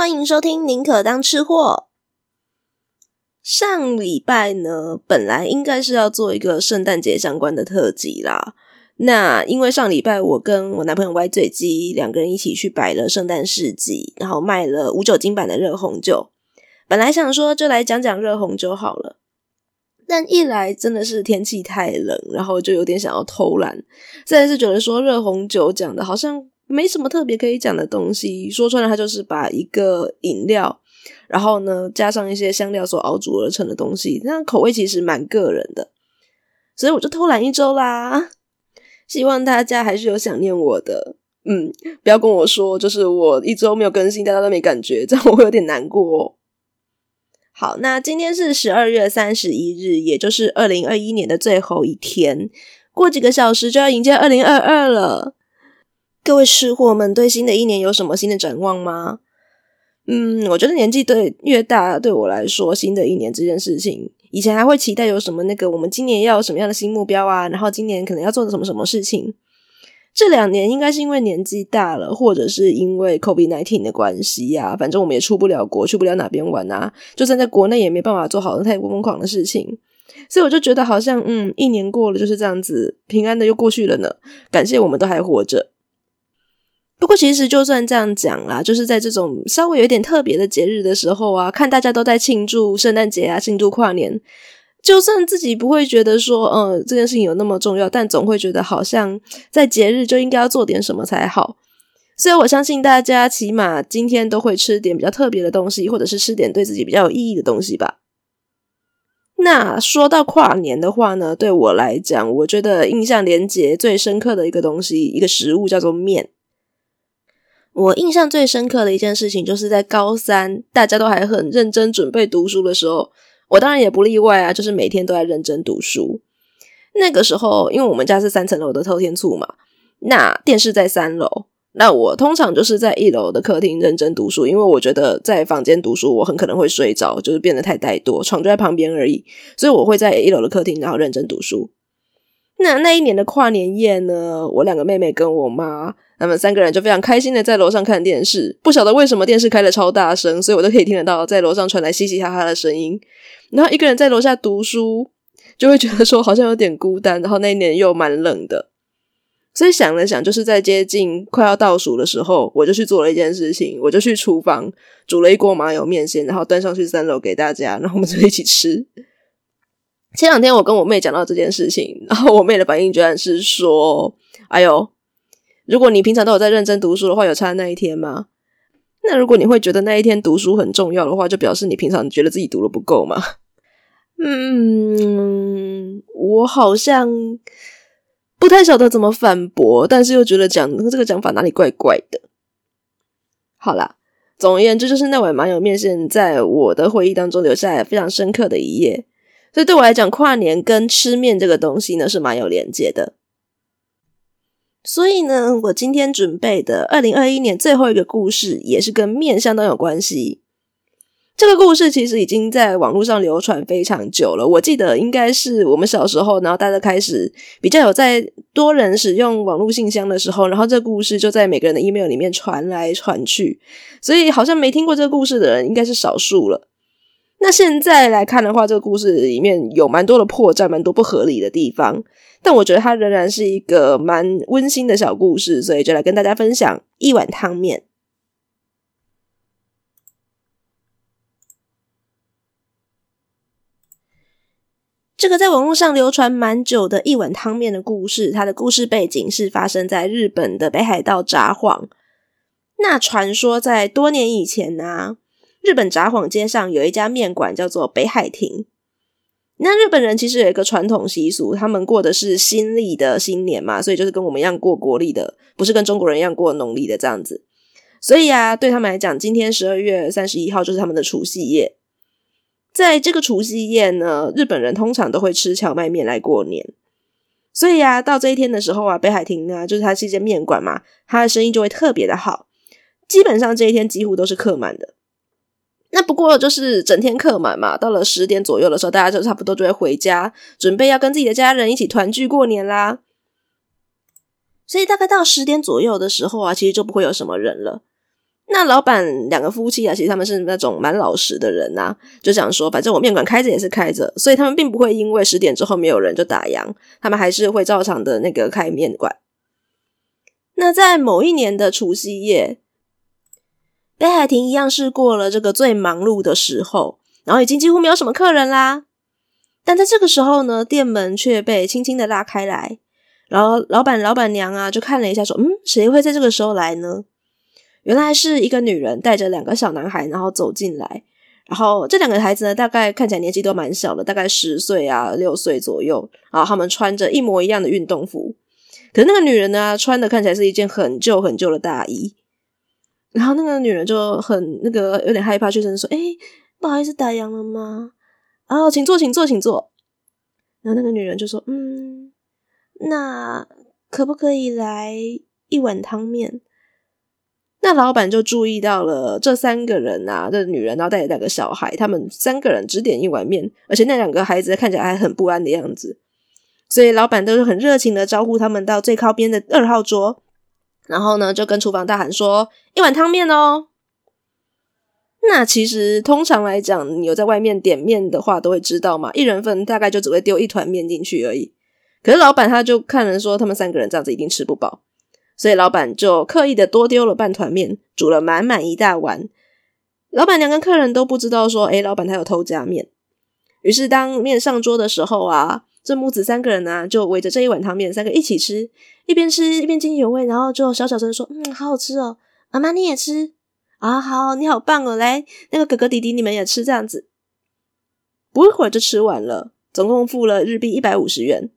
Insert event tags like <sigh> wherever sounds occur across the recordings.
欢迎收听宁可当吃货。上礼拜呢，本来应该是要做一个圣诞节相关的特辑啦。那因为上礼拜我跟我男朋友歪嘴鸡两个人一起去摆了圣诞市集，然后卖了无酒精版的热红酒。本来想说就来讲讲热红酒好了，但一来真的是天气太冷，然后就有点想要偷懒。再是觉得说热红酒讲的好像。没什么特别可以讲的东西，说穿了，它就是把一个饮料，然后呢加上一些香料所熬煮而成的东西，那口味其实蛮个人的，所以我就偷懒一周啦。希望大家还是有想念我的，嗯，不要跟我说就是我一周没有更新，大家都没感觉，这样我会有点难过哦。好，那今天是十二月三十一日，也就是二零二一年的最后一天，过几个小时就要迎接二零二二了。各位吃货们，对新的一年有什么新的展望吗？嗯，我觉得年纪对越大，对我来说，新的一年这件事情，以前还会期待有什么那个，我们今年要有什么样的新目标啊，然后今年可能要做的什么什么事情。这两年应该是因为年纪大了，或者是因为 COVID-19 的关系呀、反正我们也出不了国，去不了哪边玩啊，就算在国内也没办法做好太过疯狂的事情，所以我就觉得好像，嗯，一年过了就是这样子，平安的又过去了呢。感谢我们都还活着。不过，其实就算这样讲啦，就是在这种稍微有点特别的节日的时候啊，看大家都在庆祝圣诞节啊，庆祝跨年，就算自己不会觉得说，嗯，这件事情有那么重要，但总会觉得好像在节日就应该要做点什么才好。所以我相信大家起码今天都会吃点比较特别的东西，或者是吃点对自己比较有意义的东西吧。那说到跨年的话呢，对我来讲，我觉得印象连结最深刻的一个东西，一个食物叫做面。我印象最深刻的一件事情，就是在高三，大家都还很认真准备读书的时候，我当然也不例外啊，就是每天都在认真读书。那个时候，因为我们家是三层楼的透天厝嘛，那电视在三楼，那我通常就是在一楼的客厅认真读书，因为我觉得在房间读书，我很可能会睡着，就是变得太怠惰，床就在旁边而已，所以我会在一楼的客厅，然后认真读书。那那一年的跨年夜呢，我两个妹妹跟我妈，他们三个人就非常开心的在楼上看电视。不晓得为什么电视开得超大声，所以我都可以听得到在楼上传来嘻嘻哈哈的声音。然后一个人在楼下读书，就会觉得说好像有点孤单。然后那一年又蛮冷的，所以想了想，就是在接近快要倒数的时候，我就去做了一件事情，我就去厨房煮了一锅麻油面线，然后端上去三楼给大家，然后我们就一起吃。前两天我跟我妹讲到这件事情，然后我妹的反应居然是说：“哎呦，如果你平常都有在认真读书的话，有差那一天吗？那如果你会觉得那一天读书很重要的话，就表示你平常觉得自己读的不够吗？” <laughs> 嗯，我好像不太晓得怎么反驳，但是又觉得讲这个讲法哪里怪怪的。好啦，总而言之，就是那碗麻油面线在我的回忆当中留下来非常深刻的一页。所以对我来讲，跨年跟吃面这个东西呢，是蛮有连接的。所以呢，我今天准备的二零二一年最后一个故事，也是跟面相当有关系。这个故事其实已经在网络上流传非常久了。我记得应该是我们小时候，然后大家开始比较有在多人使用网络信箱的时候，然后这故事就在每个人的 email 里面传来传去。所以好像没听过这个故事的人，应该是少数了。那现在来看的话，这个故事里面有蛮多的破绽，蛮多不合理的地方，但我觉得它仍然是一个蛮温馨的小故事，所以就来跟大家分享一碗汤面。这个在网络上流传蛮久的一碗汤面的故事，它的故事背景是发生在日本的北海道札幌。那传说在多年以前呢、日本札幌街上有一家面馆，叫做北海亭。那日本人其实有一个传统习俗，他们过的是新历的新年嘛，所以就是跟我们一样过国历的，不是跟中国人一样过农历的这样子。所以啊，对他们来讲，今天十二月三十一号就是他们的除夕夜。在这个除夕夜呢，日本人通常都会吃荞麦面来过年。所以啊，到这一天的时候啊，北海亭呢，就是它是一间面馆嘛，它的生意就会特别的好，基本上这一天几乎都是客满的。那不过就是整天客满嘛，到了十点左右的时候，大家就差不多就会回家，准备要跟自己的家人一起团聚过年啦。所以大概到十点左右的时候啊，其实就不会有什么人了。那老板两个夫妻啊，其实他们是那种蛮老实的人呐，就想说，反正我面馆开着也是开着，所以他们并不会因为十点之后没有人就打烊，他们还是会照常的那个开面馆。那在某一年的除夕夜，北海亭一样是过了这个最忙碌的时候，然后已经几乎没有什么客人啦。但在这个时候呢，店门却被轻轻的拉开来，然后老板老板娘啊就看了一下，说：“嗯，谁会在这个时候来呢？”原来是一个女人带着两个小男孩，然后走进来。然后这两个孩子呢，大概看起来年纪都蛮小的，大概十岁啊、六岁左右。然后他们穿着一模一样的运动服，可是那个女人呢，穿的看起来是一件很旧很旧的大衣。然后那个女人就很那个有点害怕，怯生说：“哎，不好意思，打烊了吗？哦，请坐，请坐，请坐。”然后那个女人就说：“嗯，那可不可以来一碗汤面？”那老板就注意到了这三个人啊，这女人然后带着两个小孩，他们三个人只点一碗面，而且那两个孩子看起来还很不安的样子，所以老板都是很热情的招呼他们到最靠边的二号桌，然后呢就跟厨房大喊说：“一碗汤面哦！”那其实通常来讲，你有在外面点面的话，都会知道嘛，一人份大概就只会丢一团面进去而已。可是老板他就看人说，他们三个人这样子一定吃不饱。所以老板就刻意的多丢了半团面，煮了满满一大碗。老板娘跟客人都不知道说，诶，老板他有偷加面。于是当面上桌的时候啊，这母子三个人呢、就围着这一碗汤面，三个一起吃，一边吃一边津津有味，然后就小小声说：“嗯，好好吃哦，妈妈你也吃啊，好，你好棒哦，来，那个哥哥弟弟你们也吃这样子。”不一会儿就吃完了，总共付了日币一百五十元。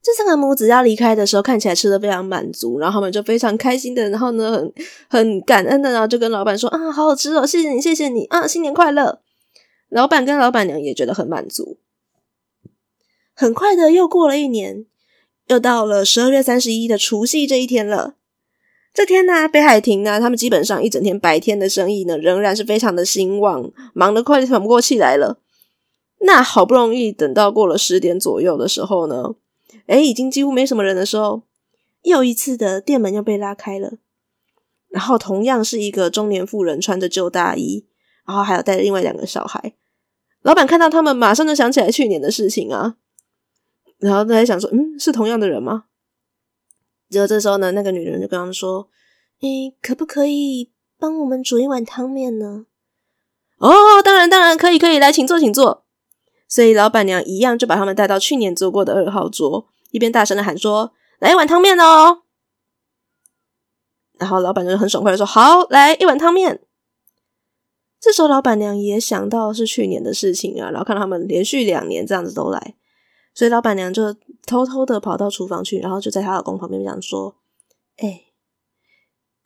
这三个母子要离开的时候，看起来吃的非常满足，然后他们就非常开心的，然后呢，很很感恩的，然后就跟老板说：“啊，好好吃哦，谢谢你，谢谢你啊，新年快乐！”老板跟老板娘也觉得很满足。很快的，又过了一年，又到了十二月三十一的除夕这一天了。这天呢，北海亭呢，他们基本上一整天白天的生意呢，仍然是非常的兴旺，忙得快喘不过气来了。那好不容易等到过了十点左右的时候呢。诶，已经几乎没什么人的时候，又一次的店门又被拉开了，然后同样是一个中年妇人穿着旧大衣，然后还有带着另外两个小孩。老板看到他们，马上就想起来去年的事情啊，然后他在想说，嗯，是同样的人吗？结果这时候呢，那个女人就跟他们说，诶，可不可以帮我们煮一碗汤面呢？哦，当然，当然可以，可以，来，请坐，请坐。所以老板娘一样就把他们带到去年坐过的二号桌。一边大声的喊说：“来一碗汤面哦！”然后老板就很爽快的说：“好，来一碗汤面。”这时候老板娘也想到是去年的事情啊，然后看到他们连续两年这样子都来，所以老板娘就偷偷的跑到厨房去，然后就在她老公旁边讲说：“哎，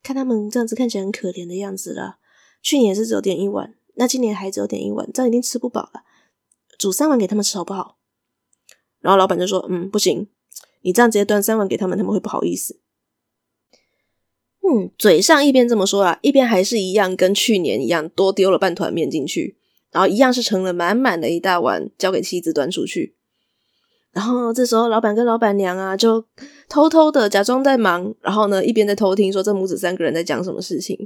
看他们这样子看起来很可怜的样子了，去年是只有点一碗，那今年还只有点一碗，这样一定吃不饱了，煮三碗给他们吃好不好？”然后老板就说：“嗯，不行。”你这样直接端三碗给他们，他们会不好意思。嗯，嘴上一边这么说啊，一边还是一样跟去年一样，多丢了半团面进去，然后一样是盛了满满的一大碗，交给妻子端出去。然后这时候，老板跟老板娘啊，就偷偷的假装在忙，然后呢，一边在偷听说这母子三个人在讲什么事情。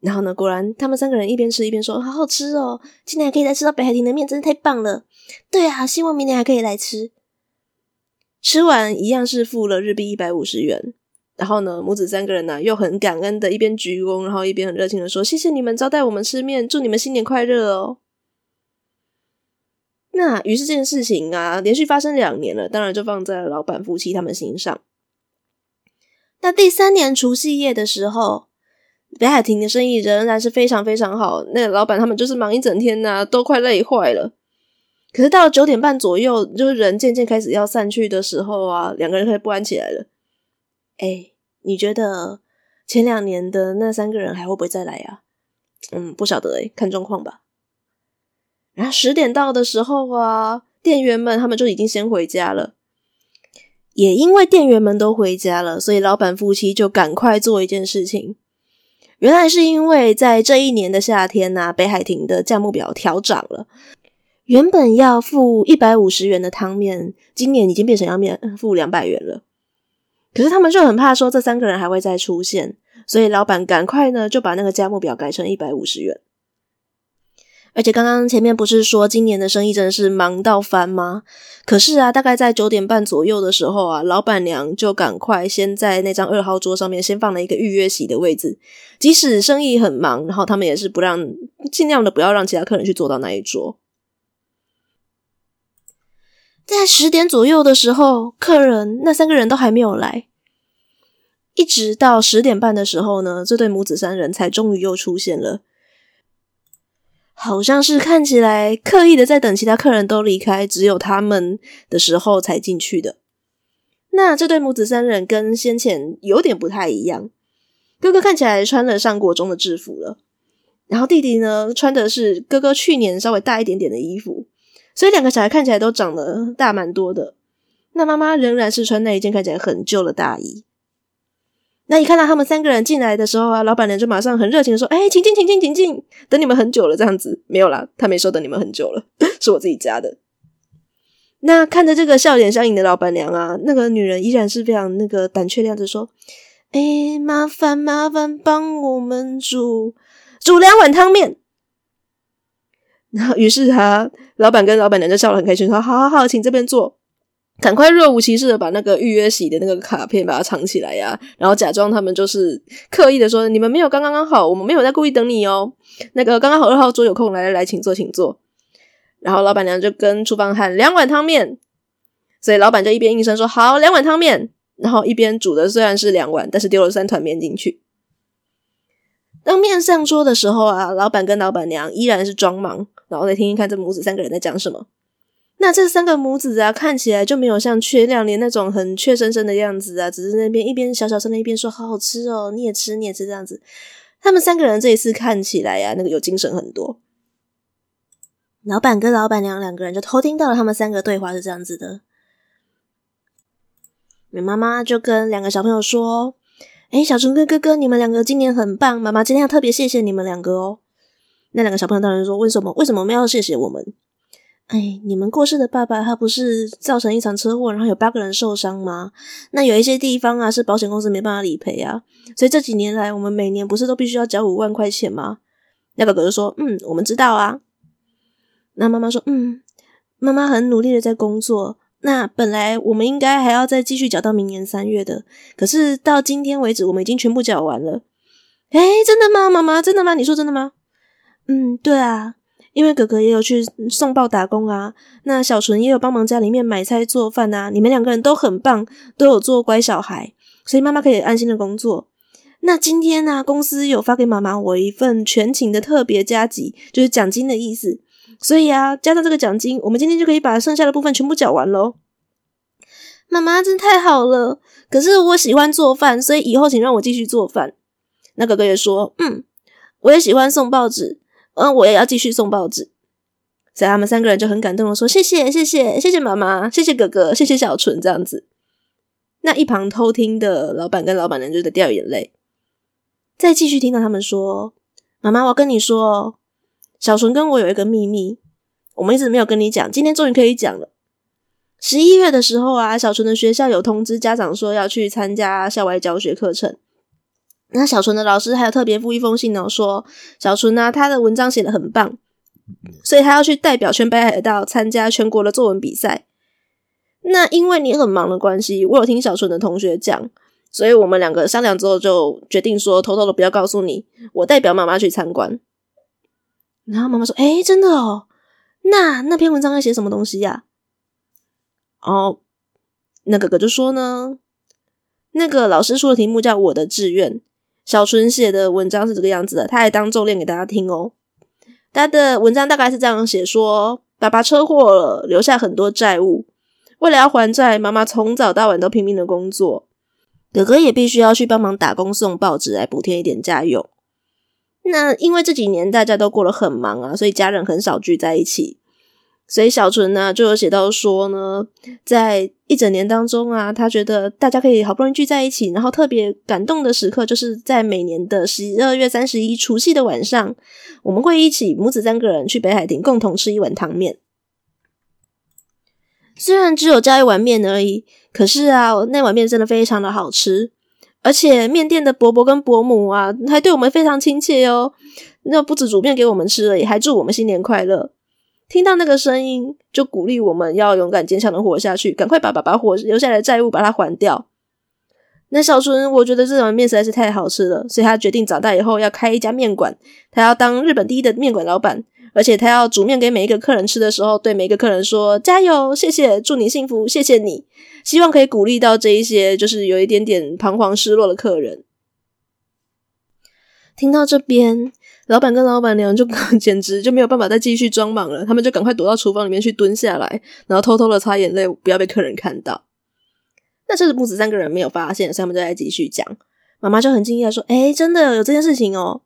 然后呢，果然他们三个人一边吃一边说：“好好吃哦，今年还可以再吃到北海亭的面，真的太棒了。”对啊，希望明年还可以来吃。吃完一样是付了日币一百五十元，然后呢，母子三个人呢、又很感恩的，一边鞠躬，然后一边很热情的说：“谢谢你们招待我们吃面，祝你们新年快乐哦。”那于是这件事情啊，连续发生两年了，当然就放在了老板夫妻他们心上。那第三年除夕夜的时候，北海亭的生意仍然是非常非常好，那老板他们就是忙一整天呐、都快累坏了。可是到了九点半左右，就是人渐渐开始要散去的时候啊，两个人开始不安起来了。哎，你觉得前两年的那三个人还会不会再来啊？嗯，不晓得哎，看状况吧。然后十点到的时候啊，店员们他们就已经先回家了。也因为店员们都回家了，所以老板夫妻就赶快做一件事情。原来是因为在这一年的夏天呐、北海亭的价目表调涨了。原本要付一百五十元的汤面，今年已经变成要面付两百元了。可是他们就很怕说这三个人还会再出现，所以老板赶快呢就把那个价目表改成一百五十元。而且刚刚前面不是说今年的生意真的是忙到翻吗？可是啊，大概在九点半左右的时候啊，老板娘就赶快先在那张二号桌上面先放了一个预约席的位置，即使生意很忙，然后他们也是不让，尽量的不要让其他客人去坐到那一桌。在十点左右的时候，客人那三个人都还没有来，一直到十点半的时候呢，这对母子三人才终于又出现了。好像是看起来刻意的在等其他客人都离开，只有他们的时候才进去的。那这对母子三人跟先前有点不太一样，哥哥看起来穿了上国中的制服了，然后弟弟呢穿的是哥哥去年稍微大一点点的衣服，所以两个小孩看起来都长得大蛮多的。那妈妈仍然是穿那一件看起来很旧的大衣。那一看到他们三个人进来的时候啊，老板娘就马上很热情的说：“哎，请进，请进，请进，等你们很久了。”这样子没有啦，他没说等你们很久了，<laughs> 是我自己加的。那看着这个笑脸相迎的老板娘啊，那个女人依然是非常那个胆怯的样子说：“哎，麻烦麻烦帮我们煮煮两碗汤面。<laughs> ”然后于是他老板跟老板娘就笑得很开心，说：“好好好，请这边坐。”赶快若无其事的把那个预约席的那个卡片把它藏起来呀，然后假装他们就是刻意的说，你们没有刚刚刚好，我们没有在故意等你哦。那个刚刚好二号桌有空，来来来，请坐请坐。然后老板娘就跟厨房喊两碗汤面，所以老板就一边应声说好两碗汤面，然后一边煮的虽然是两碗，但是丢了三团面进去。当面上桌的时候啊，老板跟老板娘依然是装忙，然后再听听看这母子三个人在讲什么。那这三个母子啊，看起来就没有像缺两年那种很怯生生的样子啊，只是那边一边小小声的，一边说好好吃哦，你也吃，你也吃这样子。他们三个人这一次看起来呀、那个有精神很多。老板跟老板娘两个人就偷听到了他们三个对话是这样子的。妈妈就跟两个小朋友说：“哎，小纯跟哥哥，你们两个今年很棒，妈妈今天要特别谢谢你们两个哦。”那两个小朋友当然说：“为什么？为什么我们要谢谢我们？”哎，你们过世的爸爸，他不是造成一场车祸，然后有八个人受伤吗？那有一些地方啊，是保险公司没办法理赔啊。所以这几年来，我们每年不是都必须要缴五万块钱吗？那哥哥就说：“嗯，我们知道啊。”那妈妈说：“嗯，妈妈很努力的在工作。那本来我们应该还要再继续缴到明年三月的，可是到今天为止，我们已经全部缴完了。”哎，真的吗？妈妈，真的吗？你说真的吗？嗯，对啊。因为哥哥也有去送报打工啊，那小纯也有帮忙家里面买菜做饭啊，你们两个人都很棒，都有做乖小孩，所以妈妈可以安心的工作。那今天呢、公司有发给妈妈我一份全勤的特别加急，就是奖金的意思。所以啊，加上这个奖金，我们今天就可以把剩下的部分全部缴完喽。妈妈真太好了，可是我喜欢做饭，所以以后请让我继续做饭。那哥哥也说，嗯，我也喜欢送报纸。嗯，我也要继续送报纸，所以他们三个人就很感动的说：“谢谢，谢谢，谢谢妈妈，谢谢哥哥，谢谢小纯。”这样子，那一旁偷听的老板跟老板娘就在掉眼泪。再继续听到他们说：“妈妈，我跟你说，小纯跟我有一个秘密，我们一直没有跟你讲，今天终于可以讲了。十一月的时候啊，小纯的学校有通知家长说要去参加校外教学课程。”那小纯的老师还有特别附一封信哦，说小纯呢，他的文章写的很棒，所以他要去代表全北海道参加全国的作文比赛。那因为你很忙的关系，我有听小纯的同学讲，所以我们两个商量之后就决定说，偷偷的不要告诉你，我代表妈妈去参观。然后妈妈说：“诶，真的哦，那那篇文章要写什么东西呀？”哦，那哥哥就说呢，那个老师出的题目叫《我的志愿》。小纯写的文章是这个样子的，他还当众念给大家听哦。他的文章大概是这样写说：爸爸车祸了，留下很多债务，为了要还债，妈妈从早到晚都拼命的工作，哥哥也必须要去帮忙打工送报纸来补贴一点家用。那因为这几年大家都过得很忙啊，所以家人很少聚在一起。所以小纯呢，就有写到说呢，在一整年当中啊，他觉得大家可以好不容易聚在一起，然后特别感动的时刻，就是在每年的十二月三十一除夕的晚上，我们会一起母子三个人去北海亭共同吃一碗汤面。虽然只有加一碗面而已，可是啊，那碗面真的非常的好吃，而且面店的伯伯跟伯母啊，还对我们非常亲切哦。那不止煮面给我们吃而已，还祝我们新年快乐。听到那个声音，就鼓励我们要勇敢坚强的活下去，赶快把把把火留下来的债务把它还掉。那小纯，我觉得这碗面实在是太好吃了，所以他决定长大以后要开一家面馆，他要当日本第一的面馆老板，而且他要煮面给每一个客人吃的时候，对每一个客人说：“加油，谢谢，祝你幸福，谢谢你。”希望可以鼓励到这一些就是有一点点彷徨失落的客人。听到这边。老板跟老板娘就 <laughs> 简直就没有办法再继续装忙了，他们就赶快躲到厨房里面去蹲下来，然后偷偷的擦眼泪，不要被客人看到。那这是母子三个人没有发现，所以他们就在继续讲。妈妈就很惊讶说：“诶，真的有这件事情哦。”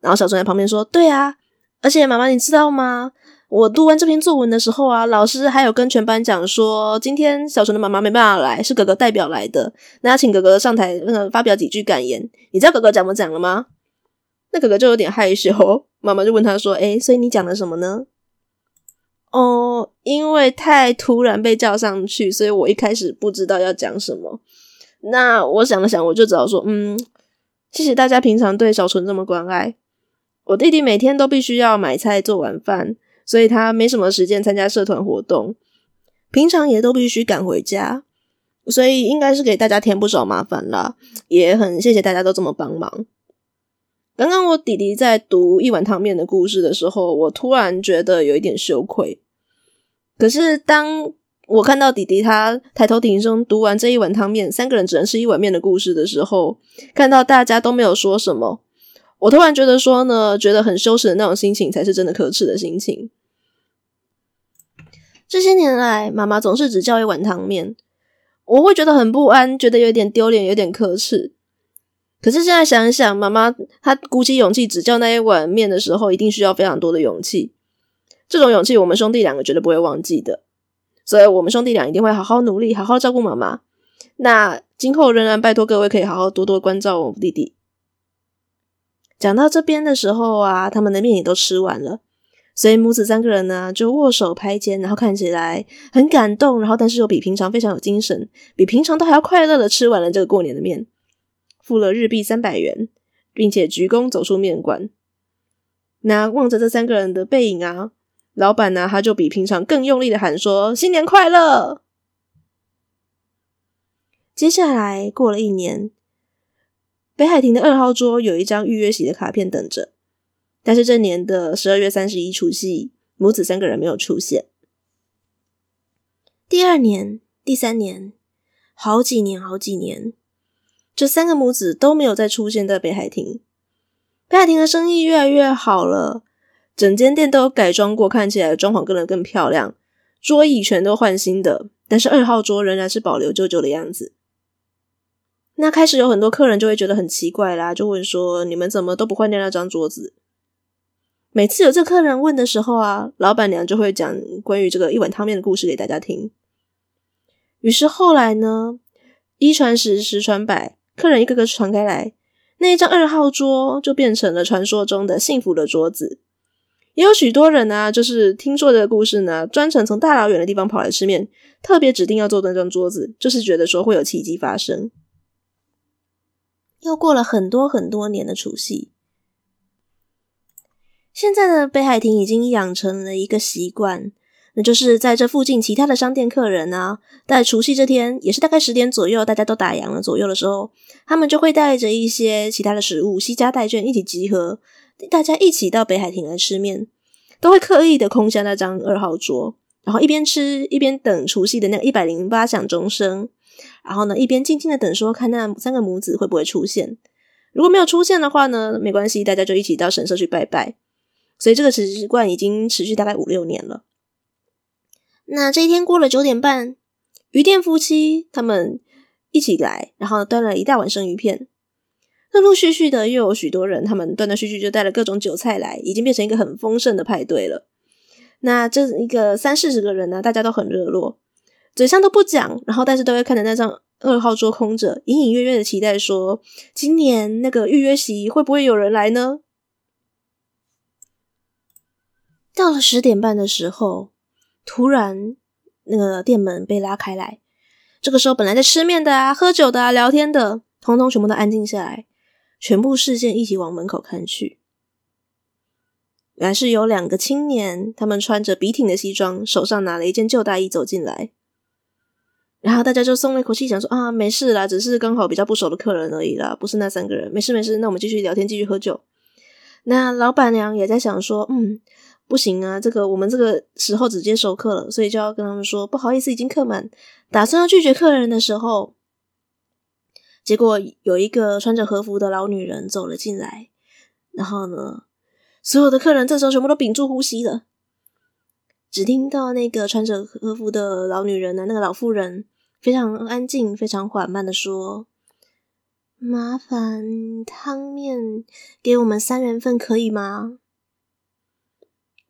然后小春在旁边说：“对啊，而且妈妈你知道吗？我读完这篇作文的时候啊，老师还有跟全班讲说，今天小春的妈妈没办法来，是哥哥代表来的，那要请哥哥上台那个发表几句感言。你知道哥哥怎么讲了吗？”那哥哥就有点害羞，妈妈就问他说：“诶，所以你讲了什么呢？”哦，因为太突然被叫上去，所以我一开始不知道要讲什么。那我想了想，我就只好说：“嗯，谢谢大家平常对小纯这么关爱。我弟弟每天都必须要买菜做晚饭，所以他没什么时间参加社团活动，平常也都必须赶回家，所以应该是给大家添不少麻烦啦。也很谢谢大家都这么帮忙。”刚刚我弟弟在读一碗汤面的故事的时候，我突然觉得有一点羞愧。可是当我看到弟弟他抬头挺胸读完这一碗汤面，三个人只能吃一碗面的故事的时候，看到大家都没有说什么，我突然觉得说呢，觉得很羞耻的那种心情，才是真的可耻的心情。这些年来，妈妈总是只叫一碗汤面，我会觉得很不安，觉得有点丢脸，有点可耻。可是现在想一想，妈妈她鼓起勇气指教那一碗面的时候，一定需要非常多的勇气。这种勇气，我们兄弟两个绝对不会忘记的。所以，我们兄弟俩一定会好好努力，好好照顾妈妈。那今后仍然拜托各位，可以好好多多关照我弟弟。讲到这边的时候啊，他们的面也都吃完了，所以母子三个人呢就握手拍肩，然后看起来很感动，然后但是又比平常非常有精神，比平常都还要快乐的吃完了这个过年的面。付了日币三百元，并且鞠躬走出面馆。那望着这三个人的背影啊，老板呢，他就比平常更用力的喊说：“新年快乐！”接下来过了一年，北海亭的二号桌有一张预约席的卡片等着，但是这年的十二月三十一除夕，母子三个人没有出现。第二年、第三年，好几年，好几年。这三个母子都没有再出现在北海亭。北海亭的生意越来越好了，整间店都有改装过，看起来装潢更得更漂亮，桌椅全都换新的，但是二号桌仍然是保留旧旧的样子。那开始有很多客人就会觉得很奇怪啦，就问说：“你们怎么都不换掉那张桌子？”每次有这客人问的时候啊，老板娘就会讲关于这个一碗汤面的故事给大家听。于是后来呢，一传十，十传百。客人一个个传开来，那一张二号桌就变成了传说中的幸福的桌子。也有许多人呢、就是听说这个故事呢，专程从大老远的地方跑来吃面，特别指定要坐那张桌子，就是觉得说会有奇迹发生。又过了很多很多年的除夕，现在的北海亭已经养成了一个习惯。那就是在这附近，其他的商店客人啊，在除夕这天，也是大概十点左右，大家都打烊了左右的时候，他们就会带着一些其他的食物，西家带眷一起集合，大家一起到北海亭来吃面，都会刻意的空下那张二号桌，然后一边吃一边等除夕的那个一百零八响钟声，然后呢，一边静静的等说，看那三个母子会不会出现。如果没有出现的话呢，没关系，大家就一起到神社去拜拜。所以这个习惯已经持续大概五六年了。那这一天过了九点半，鱼店夫妻他们一起来，然后端了一大碗生鱼片。陆陆续续的又有许多人，他们断断续续就带了各种酒菜来，已经变成一个很丰盛的派对了。那这一个三四十个人呢，大家都很热络，嘴上都不讲，然后但是都会看着那张二号桌空着，隐隐约约的期待说，今年那个预约席会不会有人来呢？到了十点半的时候。突然，那个店门被拉开来。这个时候，本来在吃面的啊、喝酒的啊、聊天的，通通全部都安静下来，全部视线一起往门口看去。原来是有两个青年，他们穿着笔挺的西装，手上拿了一件旧大衣走进来。然后大家就松了一口气，想说啊，没事啦，只是刚好比较不熟的客人而已啦，不是那三个人，没事没事，那我们继续聊天，继续喝酒。那老板娘也在想说，嗯，不行啊，这个我们这个时候直接收客了，所以就要跟他们说不好意思，已经客满，打算要拒绝客人的时候，结果有一个穿着和服的老女人走了进来，然后呢，所有的客人这时候全部都屏住呼吸了，只听到那个穿着和服的老女人呢，那个老妇人。非常安静、非常缓慢的说：“麻烦汤面给我们三人份，可以吗？”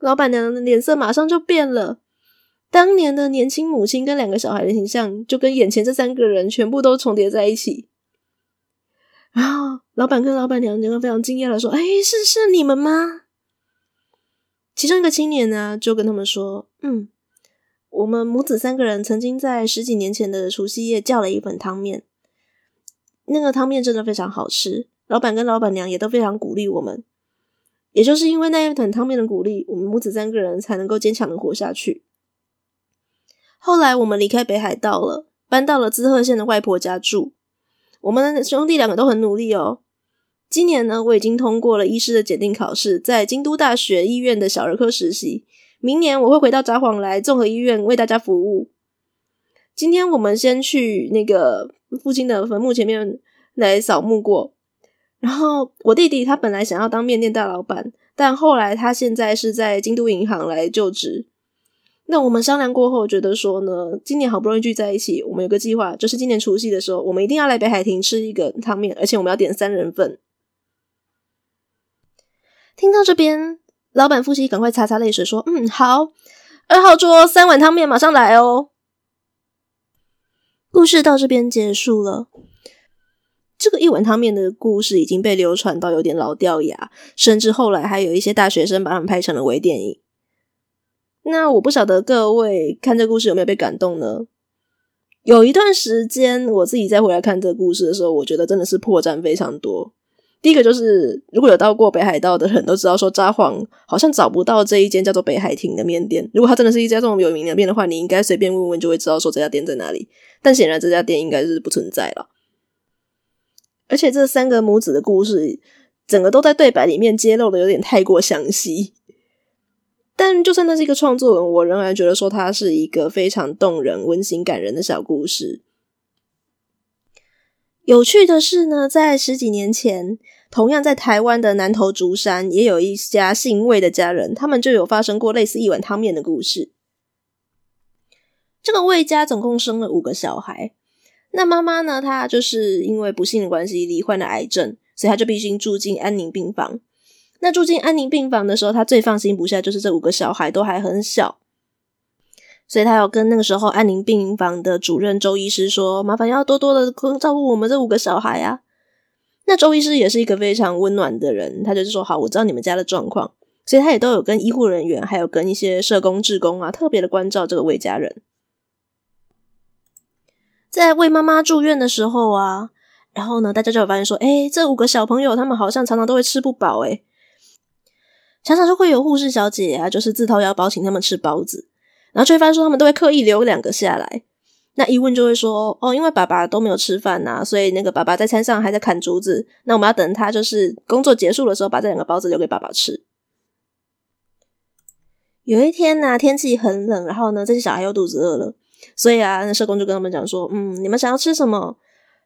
老板娘的脸色马上就变了，当年的年轻母亲跟两个小孩的形象，就跟眼前这三个人全部都重叠在一起。然后，老板跟老板娘两个非常惊讶的说：“哎，是是你们吗？”其中一个青年呢，就跟他们说：“嗯。”我们母子三个人曾经在十几年前的除夕夜叫了一份汤面，那个汤面真的非常好吃，老板跟老板娘也都非常鼓励我们，也就是因为那一桶汤面的鼓励，我们母子三个人才能够坚强的活下去。后来我们离开北海道了，搬到了滋贺县的外婆家住。我们兄弟两个都很努力哦。今年呢，我已经通过了医师的检定考试，在京都大学医院的小儿科实习。明年我会回到札幌来综合医院为大家服务。今天我们先去那个父亲的坟墓前面来扫墓过。然后我弟弟他本来想要当面店大老板，但后来他现在是在京都银行来就职。那我们商量过后，觉得说呢，今年好不容易聚在一起，我们有个计划，就是今年除夕的时候，我们一定要来北海亭吃一个汤面，而且我们要点三人份。听到这边。老板夫妻赶快擦擦泪水，说：“嗯，好，二号桌三碗汤面，马上来哦。”故事到这边结束了。这个一碗汤面的故事已经被流传到有点老掉牙，甚至后来还有一些大学生把他们拍成了微电影。那我不晓得各位看这故事有没有被感动呢？有一段时间，我自己再回来看这个故事的时候，我觉得真的是破绽非常多。第一个就是，如果有到过北海道的人都知道，说札幌好像找不到这一间叫做北海亭的面店。如果它真的是一家这么有名的店的话，你应该随便问问就会知道说这家店在哪里。但显然这家店应该是不存在了。而且这三个母子的故事，整个都在对白里面揭露的有点太过详细。但就算那是一个创作文，我仍然觉得说它是一个非常动人、温馨、感人的小故事。有趣的是呢，在十几年前，同样在台湾的南投竹山，也有一家姓魏的家人，他们就有发生过类似一碗汤面的故事。这个魏家总共生了五个小孩，那妈妈呢，她就是因为不幸的关系罹患了癌症，所以她就必须住进安宁病房。那住进安宁病房的时候，她最放心不下就是这五个小孩都还很小。所以他要跟那个时候安宁病房的主任周医师说：“麻烦要多多的照顾我们这五个小孩啊。”那周医师也是一个非常温暖的人，他就是说：“好，我知道你们家的状况。”所以他也都有跟医护人员，还有跟一些社工、志工啊，特别的关照这个魏家人。在为妈妈住院的时候啊，然后呢，大家就有发现说：“诶，这五个小朋友他们好像常常都会吃不饱，诶，常常就会有护士小姐啊，就是自掏腰包请他们吃包子。”然后就会发现说，他们都会刻意留两个下来。那一问就会说，哦，因为爸爸都没有吃饭呐，所以那个爸爸在餐上还在砍竹子。那我们要等他就是工作结束的时候，把这两个包子留给爸爸吃。有一天呢，天气很冷，然后呢，这些小孩又肚子饿了，所以啊，那社工就跟他们讲说，嗯，你们想要吃什么？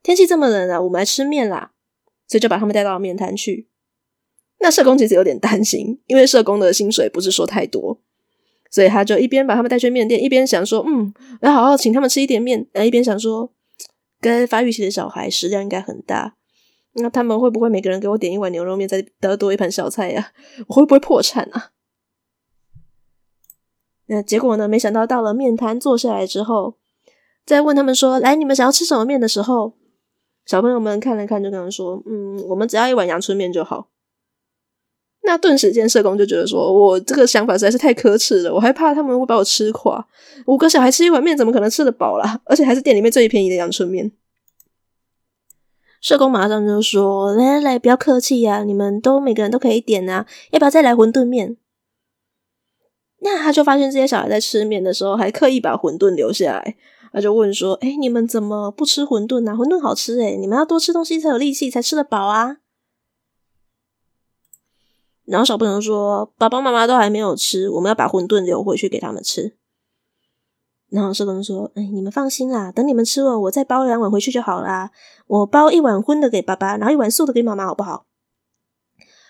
天气这么冷啊，我们来吃面啦。所以就把他们带到面摊去。那社工其实有点担心，因为社工的薪水不是说太多。所以他就一边把他们带去面店，一边想说：“嗯，要好好请他们吃一点面。”然后一边想说：“跟发育期的小孩食量应该很大，那他们会不会每个人给我点一碗牛肉面，再得多一盘小菜呀？<laughs> 我会不会破产啊？”那结果呢？没想到到了面摊坐下来之后，再问他们说：“来，你们想要吃什么面的时候，小朋友们看了看，就跟他们说：‘嗯，我们只要一碗阳春面就好。’”那顿时间，社工就觉得说：“我这个想法实在是太可耻了，我还怕他们会把我吃垮。五个小孩吃一碗面，怎么可能吃得饱啦？而且还是店里面最便宜的阳春面。”社工马上就说：“来来来，不要客气呀，你们都每个人都可以点啊，要不要再来馄饨面？”那他就发现这些小孩在吃面的时候，还刻意把馄饨留下来。他就问说：“哎，你们怎么不吃馄饨啊？馄饨好吃诶，你们要多吃东西才有力气，才吃得饱啊。”然后小朋友说：“爸爸妈妈都还没有吃，我们要把馄饨留回去给他们吃。”然后社工说：“哎，你们放心啦，等你们吃完，我再包两碗回去就好啦。我包一碗荤的给爸爸，然后一碗素的给妈妈，好不好？”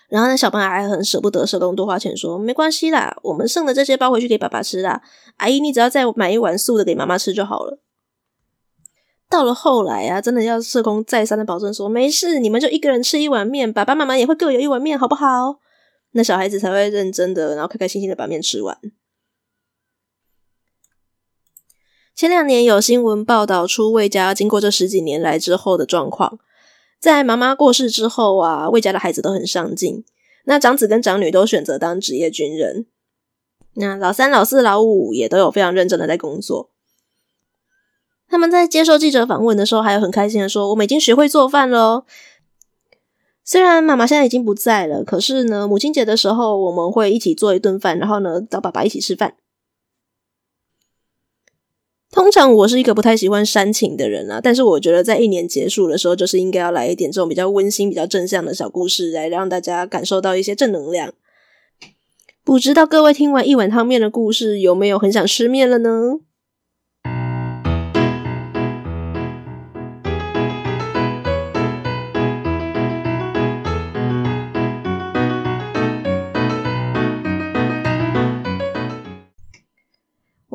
然后那小朋友还很舍不得社工多花钱，说：“没关系啦，我们剩的这些包回去给爸爸吃啦。阿姨，你只要再买一碗素的给妈妈吃就好了。”到了后来啊，真的要社工再三的保证说：“没事，你们就一个人吃一碗面，爸爸妈妈也会各有一碗面，好不好？”那小孩子才会认真的，然后开开心心的把面吃完。前两年有新闻报道出魏家经过这十几年来之后的状况，在妈妈过世之后啊，魏家的孩子都很上进，那长子跟长女都选择当职业军人，那老三、老四、老五也都有非常认真的在工作。他们在接受记者访问的时候，还有很开心的说：“我们已经学会做饭了。”虽然妈妈现在已经不在了，可是呢，母亲节的时候我们会一起做一顿饭，然后呢，找爸爸一起吃饭。通常我是一个不太喜欢煽情的人啊，但是我觉得在一年结束的时候，就是应该要来一点这种比较温馨、比较正向的小故事，来让大家感受到一些正能量。不知道各位听完一碗汤面的故事，有没有很想吃面了呢？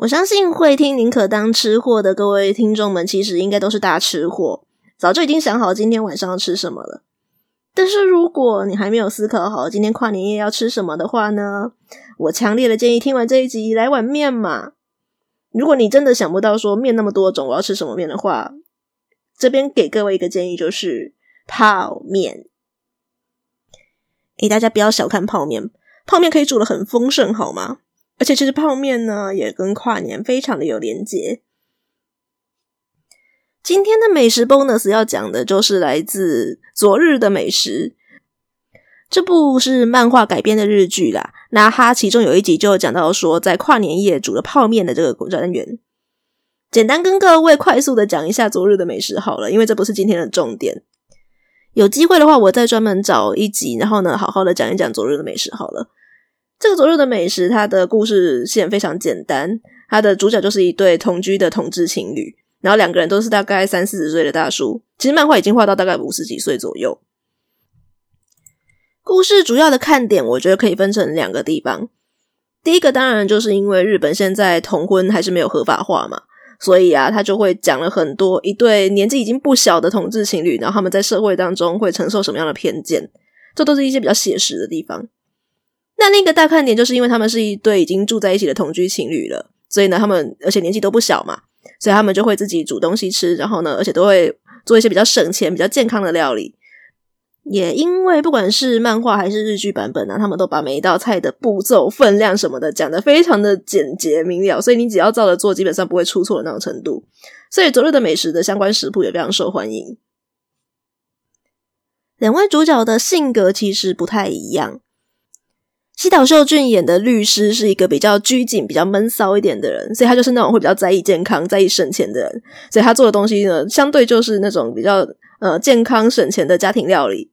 我相信会听宁可当吃货的各位听众们，其实应该都是大吃货，早就已经想好今天晚上要吃什么了。但是如果你还没有思考好今天跨年夜要吃什么的话呢，我强烈的建议听完这一集来碗面嘛。如果你真的想不到说面那么多种，我要吃什么面的话，这边给各位一个建议就是泡面。诶，大家不要小看泡面，泡面可以煮得很丰盛，好吗？而且其实泡面呢，也跟跨年非常的有连结。今天的美食 bonus 要讲的就是来自《昨日的美食》这部是漫画改编的日剧啦。那它其中有一集就讲到说，在跨年夜煮了泡面的这个单元。简单跟各位快速的讲一下《昨日的美食》好了，因为这不是今天的重点。有机会的话，我再专门找一集，然后呢，好好的讲一讲《昨日的美食》好了。这个昨日的美食，它的故事线非常简单。它的主角就是一对同居的同志情侣，然后两个人都是大概三四十岁的大叔。其实漫画已经画到大概五十几岁左右。故事主要的看点，我觉得可以分成两个地方。第一个当然就是因为日本现在同婚还是没有合法化嘛，所以啊，他就会讲了很多一对年纪已经不小的同志情侣，然后他们在社会当中会承受什么样的偏见，这都是一些比较写实的地方。那另一个大看点，就是因为他们是一对已经住在一起的同居情侣了，所以呢，他们而且年纪都不小嘛，所以他们就会自己煮东西吃，然后呢，而且都会做一些比较省钱、比较健康的料理。也因为不管是漫画还是日剧版本呢，他们都把每一道菜的步骤、分量什么的讲得非常的简洁明了，所以你只要照着做，基本上不会出错的那种程度。所以昨日的美食的相关食谱也非常受欢迎。两位主角的性格其实不太一样。西岛秀俊演的律师是一个比较拘谨、比较闷骚一点的人，所以他就是那种会比较在意健康、在意省钱的人。所以他做的东西呢，相对就是那种比较呃健康、省钱的家庭料理。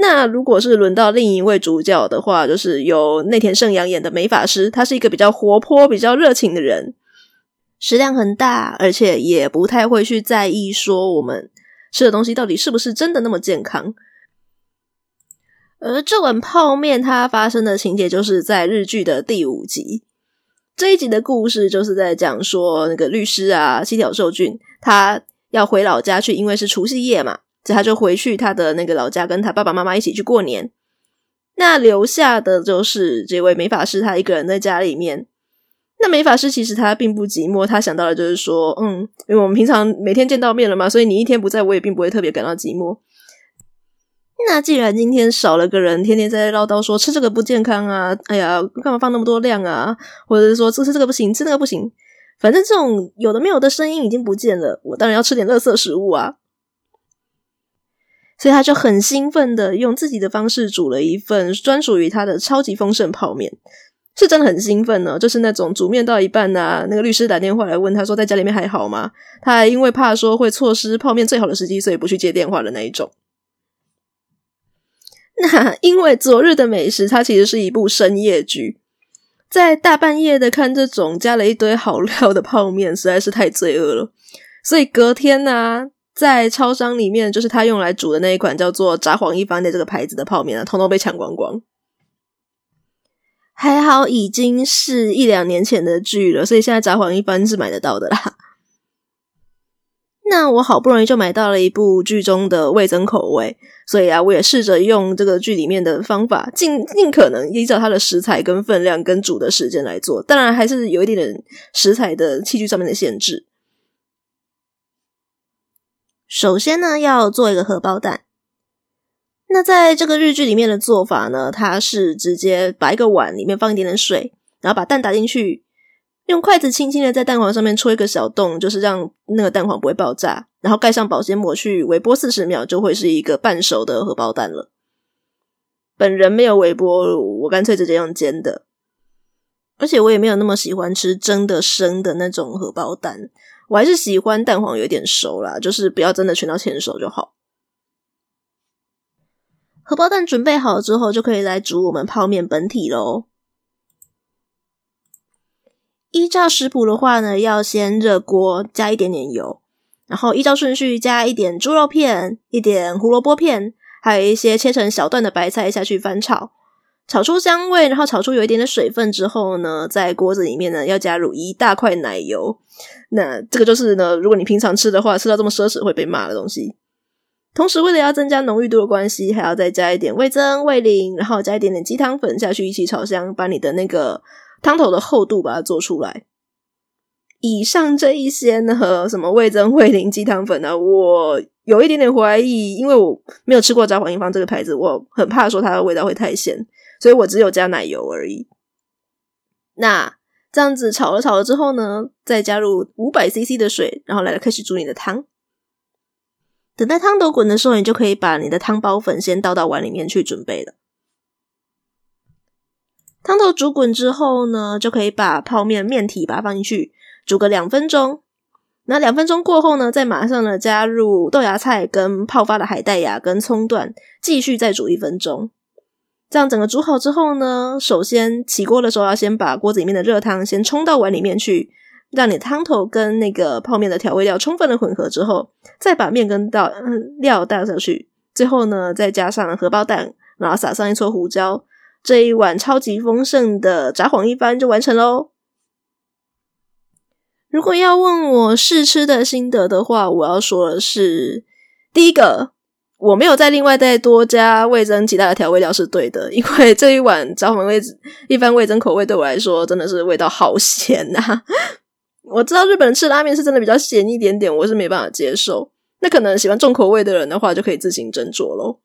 那如果是轮到另一位主角的话，就是由内田圣阳演的美法师，他是一个比较活泼、比较热情的人，食量很大，而且也不太会去在意说我们吃的东西到底是不是真的那么健康。而这碗泡面，它发生的情节就是在日剧的第五集。这一集的故事就是在讲说，那个律师啊，西条寿俊，他要回老家去，因为是除夕夜嘛，所以他就回去他的那个老家，跟他爸爸妈妈一起去过年。那留下的就是这位美法师，他一个人在家里面。那美法师其实他并不寂寞，他想到的就是说，嗯，因为我们平常每天见到面了嘛，所以你一天不在，我也并不会特别感到寂寞。那既然今天少了个人，天天在唠叨说吃这个不健康啊，哎呀，干嘛放那么多量啊？或者是说吃吃这个不行，吃那个不行，反正这种有的没有的声音已经不见了，我当然要吃点垃圾食物啊。所以他就很兴奋的用自己的方式煮了一份专属于他的超级丰盛泡面，是真的很兴奋呢。就是那种煮面到一半啊，那个律师打电话来问他说在家里面还好吗？他还因为怕说会错失泡面最好的时机，所以不去接电话的那一种。<laughs> 那因为昨日的美食，它其实是一部深夜剧。在大半夜的看这种加了一堆好料的泡面，实在是太罪恶了。所以隔天呢、在超商里面，就是他用来煮的那一款叫做“札幌一番”的这个牌子的泡面啊，通通被抢光光。还好已经是一两年前的剧了，所以现在“札幌一番”是买得到的啦。那我好不容易就买到了一部剧中的味噌口味，所以啊，我也试着用这个剧里面的方法，尽尽可能依照它的食材跟分量跟煮的时间来做。当然，还是有一点点食材的器具上面的限制。首先呢，要做一个荷包蛋。那在这个日剧里面的做法呢，它是直接把一个碗里面放一点点水，然后把蛋打进去。用筷子轻轻的在蛋黄上面戳一个小洞，就是让那个蛋黄不会爆炸，然后盖上保鲜膜去微波四十秒，就会是一个半熟的荷包蛋了。本人没有微波，我干脆直接用煎的，而且我也没有那么喜欢吃蒸的生的那种荷包蛋，我还是喜欢蛋黄有点熟啦，就是不要真的全到全熟就好。荷包蛋准备好之后，就可以来煮我们泡面本体喽。依照食谱的话呢，要先热锅，加一点点油，然后依照顺序加一点猪肉片、一点胡萝卜片，还有一些切成小段的白菜下去翻炒，炒出香味，然后炒出有一点点水分之后呢，在锅子里面呢要加入一大块奶油。那这个就是呢，如果你平常吃的话，吃到这么奢侈会被骂的东西。同时，为了要增加浓郁度的关系，还要再加一点味噌、味淋，然后加一点点鸡汤粉下去一起炒香，把你的那个。汤头的厚度把它做出来。以上这一些呢，和什么味增、味醂、鸡汤粉呢，我有一点点怀疑，因为我没有吃过札幌一番这个牌子，我很怕说它的味道会太咸，所以我只有加奶油而已。那这样子炒了炒了之后呢，再加入五百 CC 的水，然后来开始煮你的汤。等待汤头滚的时候，你就可以把你的汤包粉先倒到碗里面去准备了。汤头煮滚之后呢，就可以把泡面面体把它放进去煮个两分钟。那两分钟过后呢，再马上呢加入豆芽菜跟泡发的海带芽跟葱段，继续再煮一分钟。这样整个煮好之后呢，首先起锅的时候要先把锅子里面的热汤先冲到碗里面去，让你汤头跟那个泡面的调味料充分的混合之后，再把面跟倒料倒上去，最后呢再加上荷包蛋，然后撒上一撮胡椒。这一碗超级丰盛的札幌一番就完成喽。如果要问我试吃的心得的话，我要说的是：第一个，我没有再另外再多加味噌其他的调味料是对的，因为这一碗札幌味一番味噌口味对我来说真的是味道好咸呐、<laughs> 我知道日本人吃拉面是真的比较咸一点点，我是没办法接受。那可能喜欢重口味的人的话，就可以自行斟酌喽。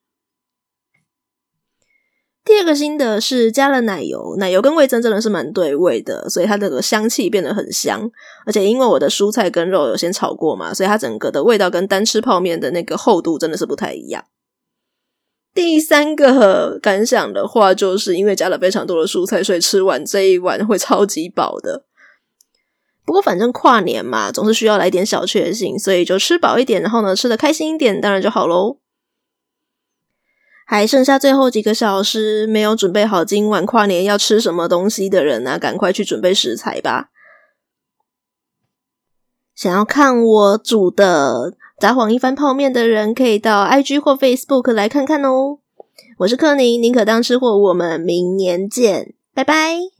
第二个心得是加了奶油，奶油跟味噌真的是蛮对味的，所以它这个香气变得很香。而且因为我的蔬菜跟肉有先炒过嘛，所以它整个的味道跟单吃泡面的那个厚度真的是不太一样。第三个感想的话，就是因为加了非常多的蔬菜，所以吃完这一碗会超级饱的。不过反正跨年嘛，总是需要来点小确幸，所以就吃饱一点，然后呢吃的开心一点，当然就好喽。还剩下最后几个小时，没有准备好今晚跨年要吃什么东西的人啊，赶快去准备食材吧！想要看我煮的札幌一番泡面的人，可以到 IG 或 Facebook 来看看哦。我是柯宁，宁可当吃货，我们明年见，拜拜。